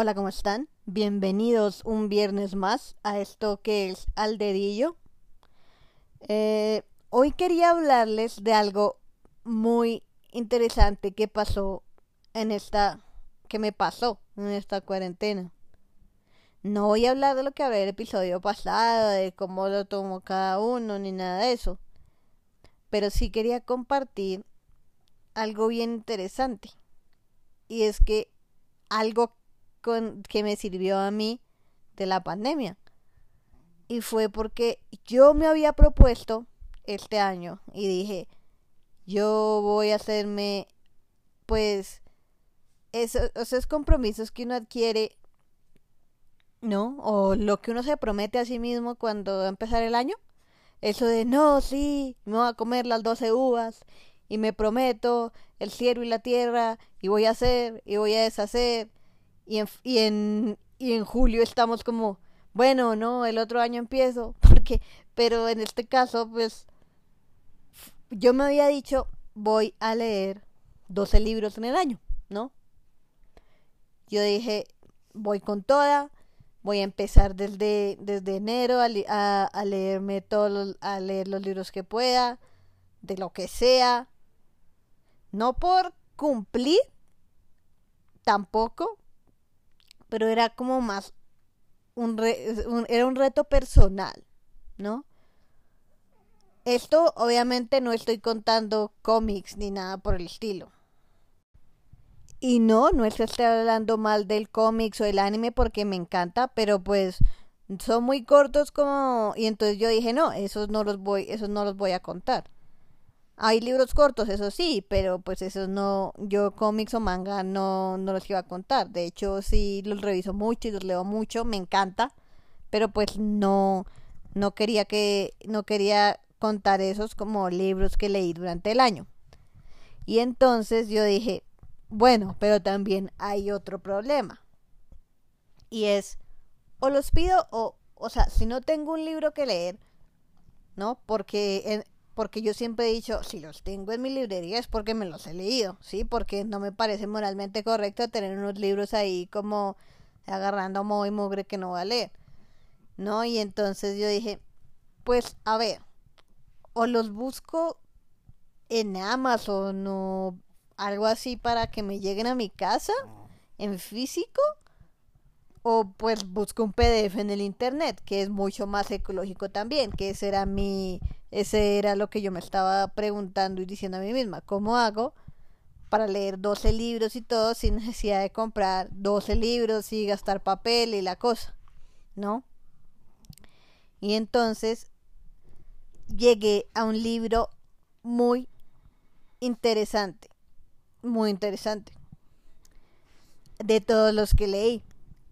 Hola, ¿cómo están? Bienvenidos un viernes más a esto que es Al Dedillo. Eh, hoy quería hablarles de algo muy interesante que pasó en esta, que me pasó en esta cuarentena. No voy a hablar de lo que hablé el episodio pasado, de cómo lo tomó cada uno, ni nada de eso. Pero sí quería compartir algo bien interesante. Y es que algo que me sirvió a mí de la pandemia. Y fue porque yo me había propuesto este año y dije, yo voy a hacerme, pues, esos compromisos que uno adquiere, ¿no? O lo que uno se promete a sí mismo cuando va a empezar el año. Eso de, no, sí, me voy a comer las 12 uvas y me prometo el cielo y la tierra y voy a hacer y voy a deshacer y en, y en, y en julio estamos como, bueno, no, el otro año empiezo, porque, pero en este caso, pues, yo me había dicho, voy a leer 12 libros en el año, ¿no? Yo dije, voy con toda, voy a empezar desde, desde enero a, a, leerme todos a leer los libros que pueda, de lo que sea, no por cumplir, tampoco, pero era como más un, era un reto personal, ¿no? Esto obviamente no estoy contando cómics ni nada por el estilo. Y no, no es esté hablando mal del cómics o el anime porque me encanta, pero pues son muy cortos como y entonces yo dije, no, esos no los voy, esos no los voy a contar. Hay libros cortos, eso sí, pero pues eso no, yo cómics o manga no, no los iba a contar. De hecho, sí los reviso mucho y los leo mucho, me encanta, pero pues no, no quería que, no quería contar esos como libros que leí durante el año. Y entonces yo dije, bueno, pero también hay otro problema. Y es, o los pido o, o sea, si no tengo un libro que leer, ¿no? Porque en, porque yo siempre he dicho, si los tengo en mi librería es porque me los he leído, ¿sí? Porque no me parece moralmente correcto tener unos libros ahí como agarrando moho y mugre que no va a leer, ¿no? Y entonces yo dije, pues a ver, o los busco en Amazon o algo así para que me lleguen a mi casa en físico o pues busco un PDF en el internet que es mucho más ecológico también que ese era mi ese era lo que yo me estaba preguntando y diciendo a mí misma, ¿cómo hago para leer 12 libros y todo sin necesidad de comprar 12 libros y gastar papel y la cosa? ¿No? Y entonces llegué a un libro muy interesante, muy interesante, de todos los que leí,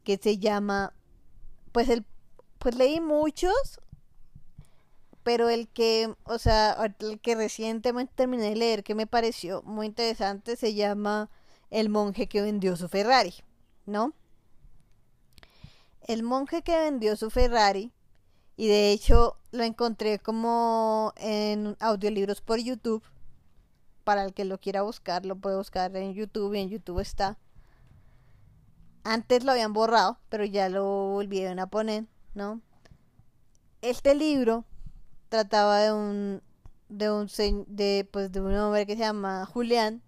que se llama, pues el, pues leí muchos, pero el que, o sea, el que recientemente terminé de leer que me pareció muy interesante se llama El monje que vendió su Ferrari, ¿no? El monje que vendió su Ferrari, y de hecho lo encontré como en audiolibros por YouTube, para el que lo quiera buscar, lo puede buscar en YouTube y en YouTube está. Antes lo habían borrado, pero ya lo volvieron a poner, ¿no? Este libro trataba de un de un de pues de un hombre que se llama Julián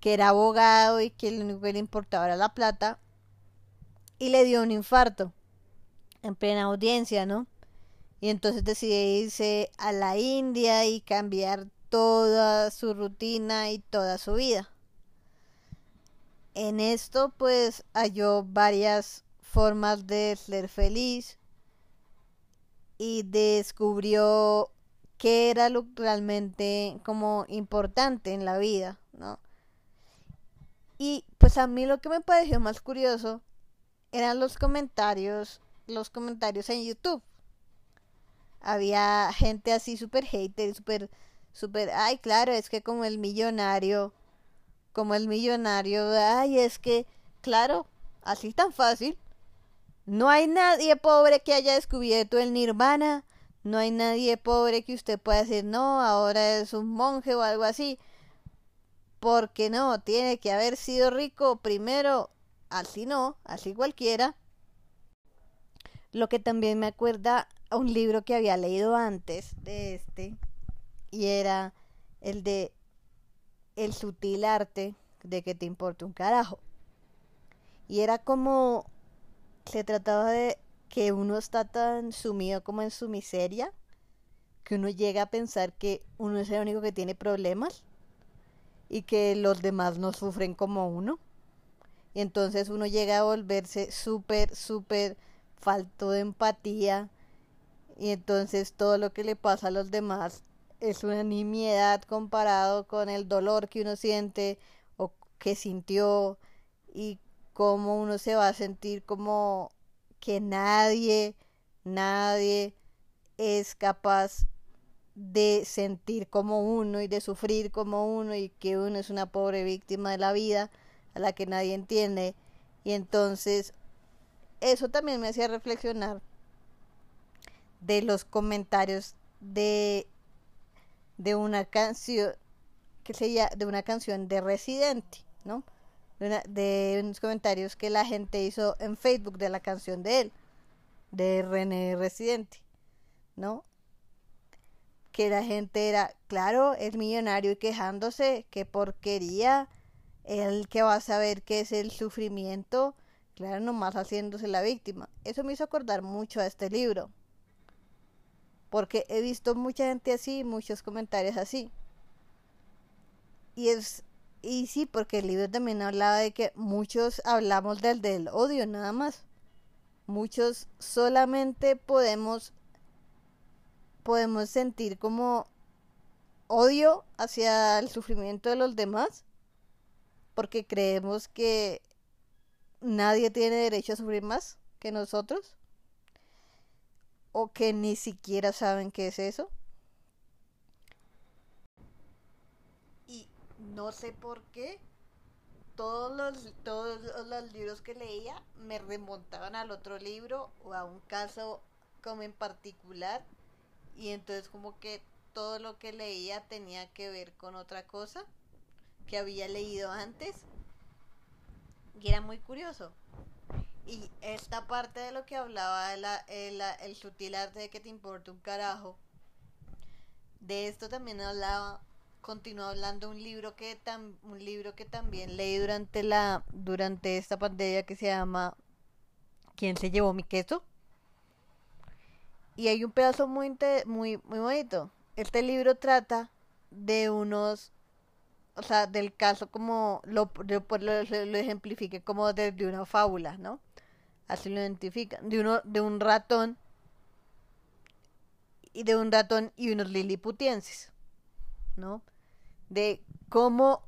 que era abogado y que lo único que le importaba era la plata y le dio un infarto en plena audiencia, ¿no? Y entonces decidió irse a la India y cambiar toda su rutina y toda su vida. En esto pues halló varias formas de ser feliz y descubrió qué era lo realmente como importante en la vida, ¿no? Y pues a mí lo que me pareció más curioso eran los comentarios, los comentarios en YouTube. Había gente así súper hater, súper, súper, ay, claro, es que como el millonario, como el millonario, ay, es que, claro, así tan fácil, no hay nadie pobre que haya descubierto el nirvana. No hay nadie pobre que usted pueda decir, no, ahora es un monje o algo así. Porque no, tiene que haber sido rico primero así no, así cualquiera. Lo que también me acuerda a un libro que había leído antes de este, y era el de El sutil arte de que te importe un carajo. Y era como, se trataba de que uno está tan sumido como en su miseria, que uno llega a pensar que uno es el único que tiene problemas y que los demás no sufren como uno. Y entonces uno llega a volverse súper, súper falto de empatía. Y entonces todo lo que le pasa a los demás es una nimiedad comparado con el dolor que uno siente o que sintió y cómo uno se va a sentir como que nadie, nadie es capaz de sentir como uno y de sufrir como uno y que uno es una pobre víctima de la vida a la que nadie entiende. Y entonces eso también me hacía reflexionar de los comentarios de, de una canción que se de una canción de Residente, ¿no? De, unos comentarios que la gente hizo en Facebook de la canción de él, de René Residente, ¿no? que la gente era, claro, es millonario y quejándose, qué porquería, el que va a saber qué es el sufrimiento, claro, nomás haciéndose la víctima. Eso me hizo acordar mucho a este libro, porque he visto mucha gente así, muchos comentarios así. Y es y sí, porque el libro también hablaba de que muchos hablamos del del odio nada más. Muchos solamente podemos podemos sentir como odio hacia el sufrimiento de los demás porque creemos que nadie tiene derecho a sufrir más que nosotros o que ni siquiera saben qué es eso. Y no sé por qué todos los, todos los libros que leía me remontaban al otro libro o a un caso como en particular. Y entonces como que todo lo que leía tenía que ver con otra cosa que había leído antes. Y era muy curioso y esta parte de lo que hablaba el, el sutil arte de que te importa un carajo de esto también hablaba continuó hablando un libro que tam, un libro que también leí durante la durante esta pandemia que se llama ¿Quién se llevó mi queso? Y hay un pedazo muy, muy, muy bonito. Este libro trata de unos, o sea, del caso como lo, lo, lo, ejemplifique como desde una fábula, ¿no? Así lo identifican. De uno, de un ratón y de un ratón y unos liliputienses, ¿no? De cómo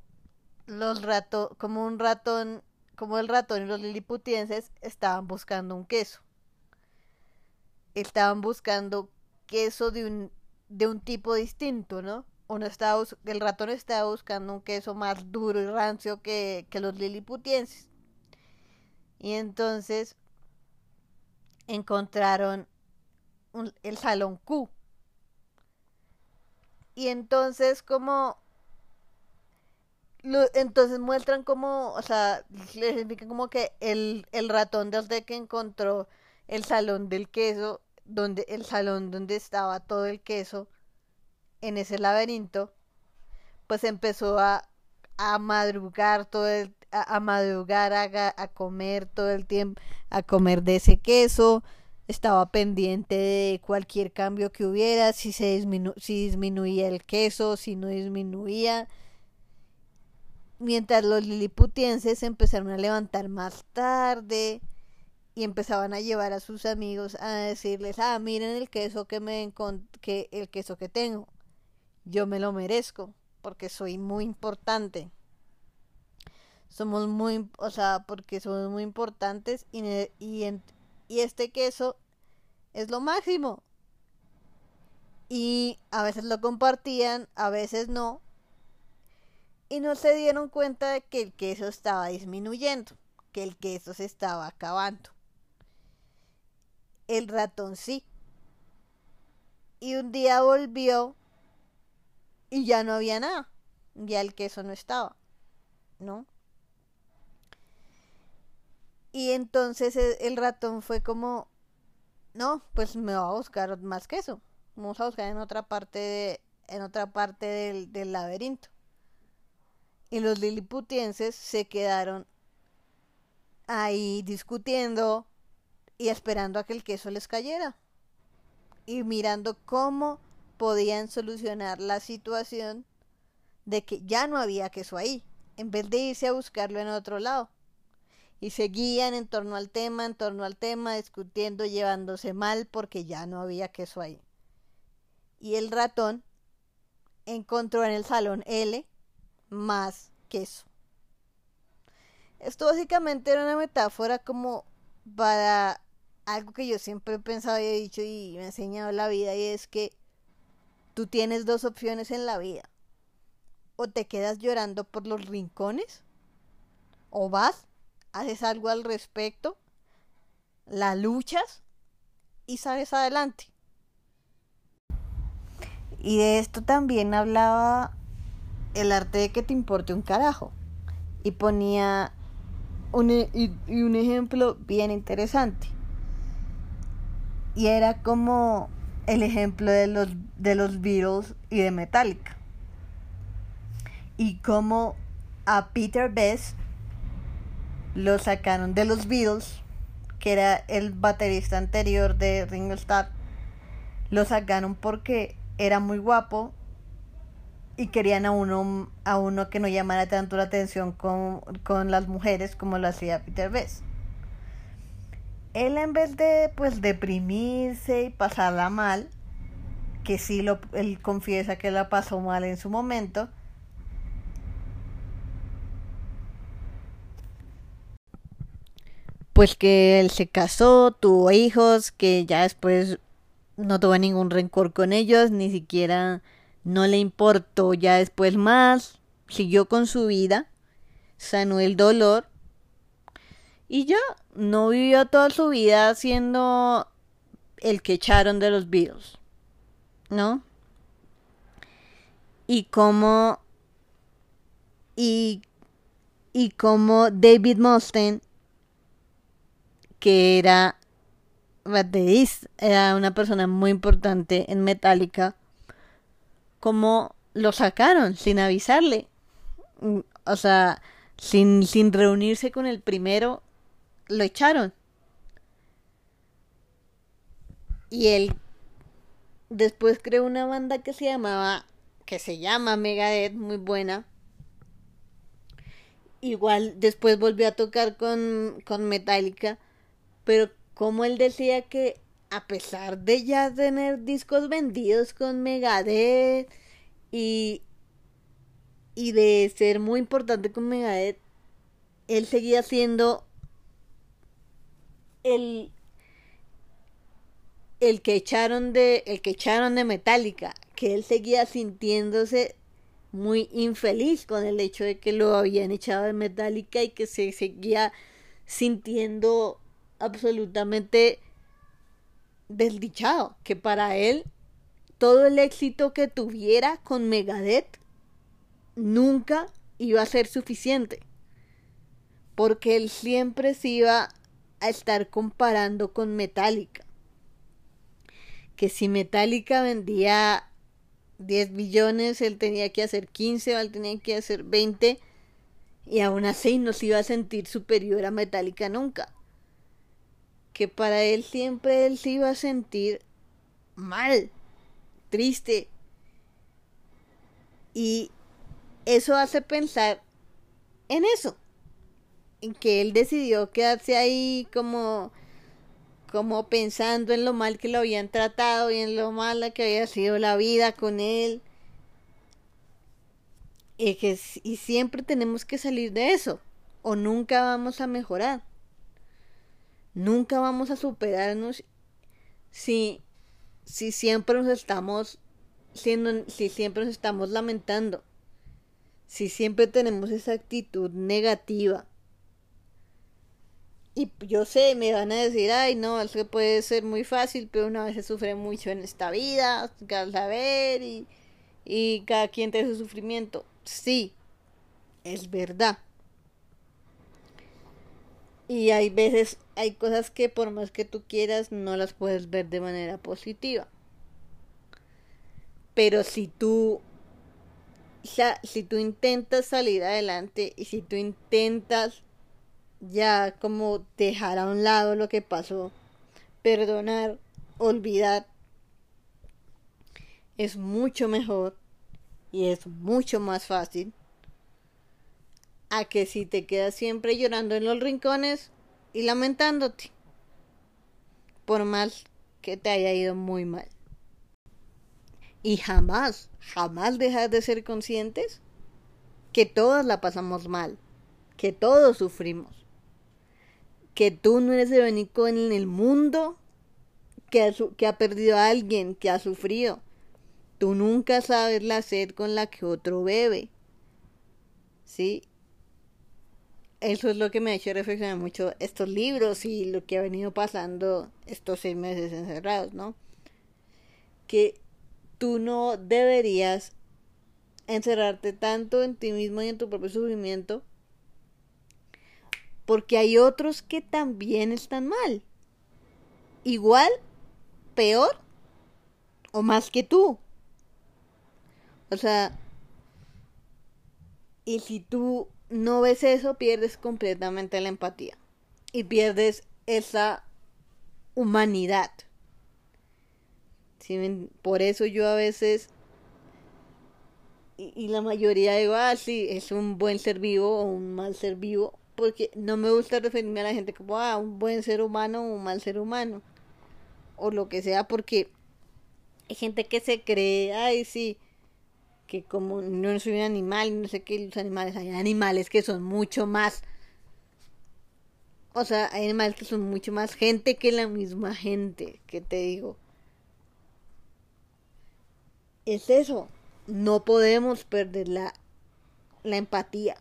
los ratos, como un ratón, como el ratón y los liliputienses estaban buscando un queso estaban buscando queso de un, de un tipo distinto, ¿no? El ratón estaba buscando un queso más duro y rancio que, que los liliputienses. Y entonces encontraron el salón Q. Y entonces como entonces muestran como, o sea, les explican como que el, el ratón desde que encontró el salón del queso donde el salón donde estaba todo el queso en ese laberinto, pues empezó a, a madrugar todo el a, madrugar a, comer todo el tiempo, a comer de ese queso, estaba pendiente de cualquier cambio que hubiera, si se disminu si disminuía el queso, si no disminuía. Mientras los liliputienses empezaron a levantar más tarde, y empezaban a llevar a sus amigos a decirles, ah, miren el queso que me que el queso que tengo. Yo me lo merezco porque soy muy importante. Somos muy, o sea, porque somos muy importantes y, y, este queso es lo máximo. Y a veces lo compartían, a veces no. Y no se dieron cuenta de que el queso estaba disminuyendo, que el queso se estaba acabando el ratón sí. Y un día volvió y ya no había nada. Ya el queso no estaba. ¿No? Y entonces e, el ratón fue como, no, pues me va a buscar más que eso. Vamos a buscar en otra parte, de, en otra parte del, del laberinto. Y los liliputienses se quedaron ahí discutiendo y esperando a que el queso les cayera. Y mirando cómo podían solucionar la situación de que ya no había queso ahí, en vez de irse a buscarlo en otro lado. Y seguían en torno al tema, en torno al tema, discutiendo, llevándose mal porque ya no había queso ahí. Y el ratón encontró en el salón L más queso. Esto básicamente era una metáfora como para algo que yo siempre he pensado y he dicho y me ha enseñado la vida y es que tú tienes dos opciones en la vida. O te quedas llorando por los rincones o vas, haces algo al respecto, la luchas y sales adelante. Y de esto también hablaba el arte de que te importe un carajo. Y ponía un, e, un ejemplo bien interesante. Y era como el ejemplo de los, de los Beatles y de Metallica. Y como a Peter Best lo sacaron de los Beatles, que era el baterista anterior de Ringo Starr, lo sacaron porque era muy guapo y querían a uno, a uno que no llamara tanto la atención con, con las mujeres como lo hacía Peter Bess. Él en vez de pues deprimirse y pasarla mal, que sí lo, él confiesa que la pasó mal en su momento, pues que él se casó, tuvo hijos, que ya después no tuvo ningún rencor con ellos, ni siquiera no le importó ya después más, siguió con su vida, sanó el dolor y ya no vivió toda su vida siendo el que echaron de los Beatles, ¿no? Y como y y como David Mustaine que era era una persona muy importante en Metallica cómo lo sacaron sin avisarle. O sea, sin, sin reunirse con el primero, lo echaron. Y él después creó una banda que se llamaba, que se llama Megadeth, muy buena. Igual después volvió a tocar con, con Metallica, pero como él decía que a pesar de ya tener discos vendidos con Megadeth y, y de ser muy importante con Megadeth, él seguía siendo el, el que echaron de el que echaron de Metallica, que él seguía sintiéndose muy infeliz con el hecho de que lo habían echado de Metallica y que se seguía sintiendo absolutamente desdichado, que para él todo el éxito que tuviera con Megadeth nunca iba a ser suficiente, porque él siempre se iba a estar comparando con Metallica. Que si Metallica vendía 10 millones, él tenía que hacer 15 o él tenía que hacer 20 y aún así no se iba a sentir superior a Metallica nunca que para él siempre él se iba a sentir mal, triste. Y eso hace pensar en eso, que él decidió quedarse ahí como como pensando en lo mal que lo habían tratado y en lo mala que había sido la vida con él. Y, que, y siempre tenemos que salir de eso, o nunca vamos a mejorar. Nunca vamos a superarnos si, si siempre nos estamos siendo, si siempre nos estamos lamentando, si siempre tenemos esa actitud negativa. Y yo sé, me van a decir, ay, no, es que puede ser muy fácil, pero una vez se sufre mucho en esta vida, cada saber y, y cada quien tiene su sufrimiento. Sí, es verdad. Y hay veces, hay cosas que por más que tú quieras, no las puedes ver de manera positiva. Pero si tú, si tú intentas salir adelante y si tú intentas ya como dejar a un lado lo que pasó, perdonar, olvidar, es mucho mejor y es mucho más fácil a que si te quedas siempre llorando en los rincones y lamentándote, por más que te haya ido muy mal. Y jamás, jamás dejar de ser conscientes que todas la pasamos mal, que todos sufrimos, que tú no eres el único en el mundo que ha, perdido a alguien, que ha sufrido. Tú nunca sabes la sed con la que otro bebe. ¿Sí? eso es lo que me ha hecho reflexionar mucho estos libros y lo que ha venido pasando estos seis meses encerrados, ¿no? Que tú no deberías encerrarte tanto en ti mismo y en tu propio sufrimiento porque hay otros que también están mal. Igual, peor o más que tú. O sea, y si tú no ves eso, pierdes completamente la empatía y pierdes esa humanidad. Por eso yo a veces, y, la mayoría digo, ah, sí, es un buen ser vivo o un mal ser vivo, porque no me gusta referirme a la gente como, ah, un buen ser humano o un mal ser humano, o lo que sea, porque hay gente que se cree, ay, sí, que como no soy un animal, no sé qué, los animales, hay animales que son mucho más, o sea, hay animales que son mucho más gente que la misma gente, que te digo. Es eso, no podemos perder la, la empatía.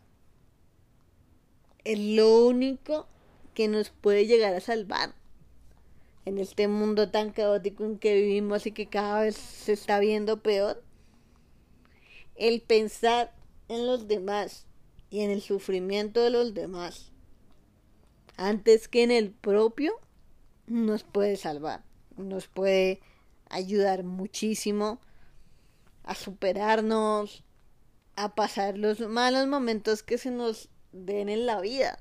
Es lo único que nos puede llegar a salvar en este mundo tan caótico en que vivimos y que cada vez se está viendo peor. El pensar en los demás y en el sufrimiento de los demás antes que en el propio nos puede salvar, nos puede ayudar muchísimo a superarnos, a pasar los malos momentos que se nos den en la vida,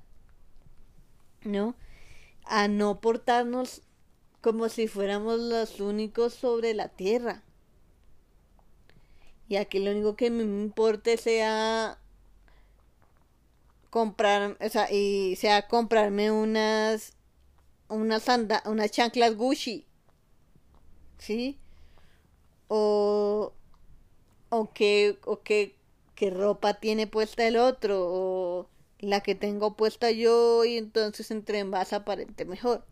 ¿no? A no portarnos como si fuéramos los únicos sobre la tierra y aquí lo único que me importe sea comprar, o sea, sea comprarme unas unas anda, unas chanclas Gucci. ¿Sí? O o qué o qué, qué ropa tiene puesta el otro o la que tengo puesta yo y entonces entre más aparente mejor.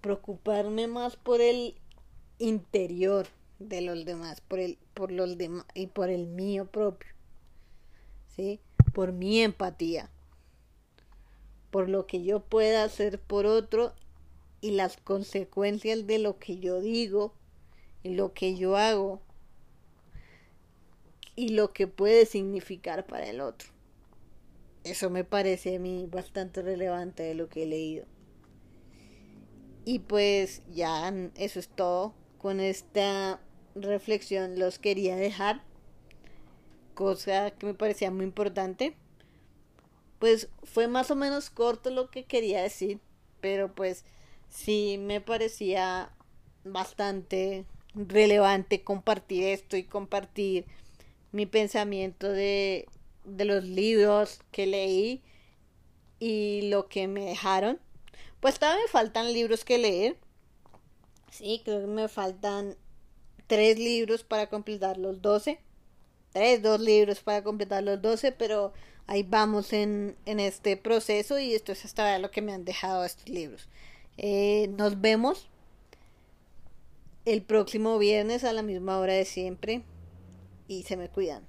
Preocuparme más por el interior de los demás, por el, por los demás y por el mío propio. ¿Sí? Por mi empatía. Por lo que yo pueda hacer por otro y las consecuencias de lo que yo digo y lo que yo hago y lo que puede significar para el otro. Eso me parece a mí bastante relevante de lo que he leído. Y pues ya eso es todo con esta reflexión los quería dejar, cosa que me parecía muy importante. Pues fue más o menos corto lo que quería decir, pero pues sí me parecía bastante relevante compartir esto y compartir mi pensamiento de, de los libros que leí y lo que me dejaron. Pues todavía me faltan libros que leer. Sí, creo que me faltan tres libros para completar los doce. Tres, dos libros para completar los doce, pero ahí vamos en, en este proceso y esto es hasta lo que me han dejado estos libros. Eh, nos vemos el próximo viernes a la misma hora de siempre y se me cuidan.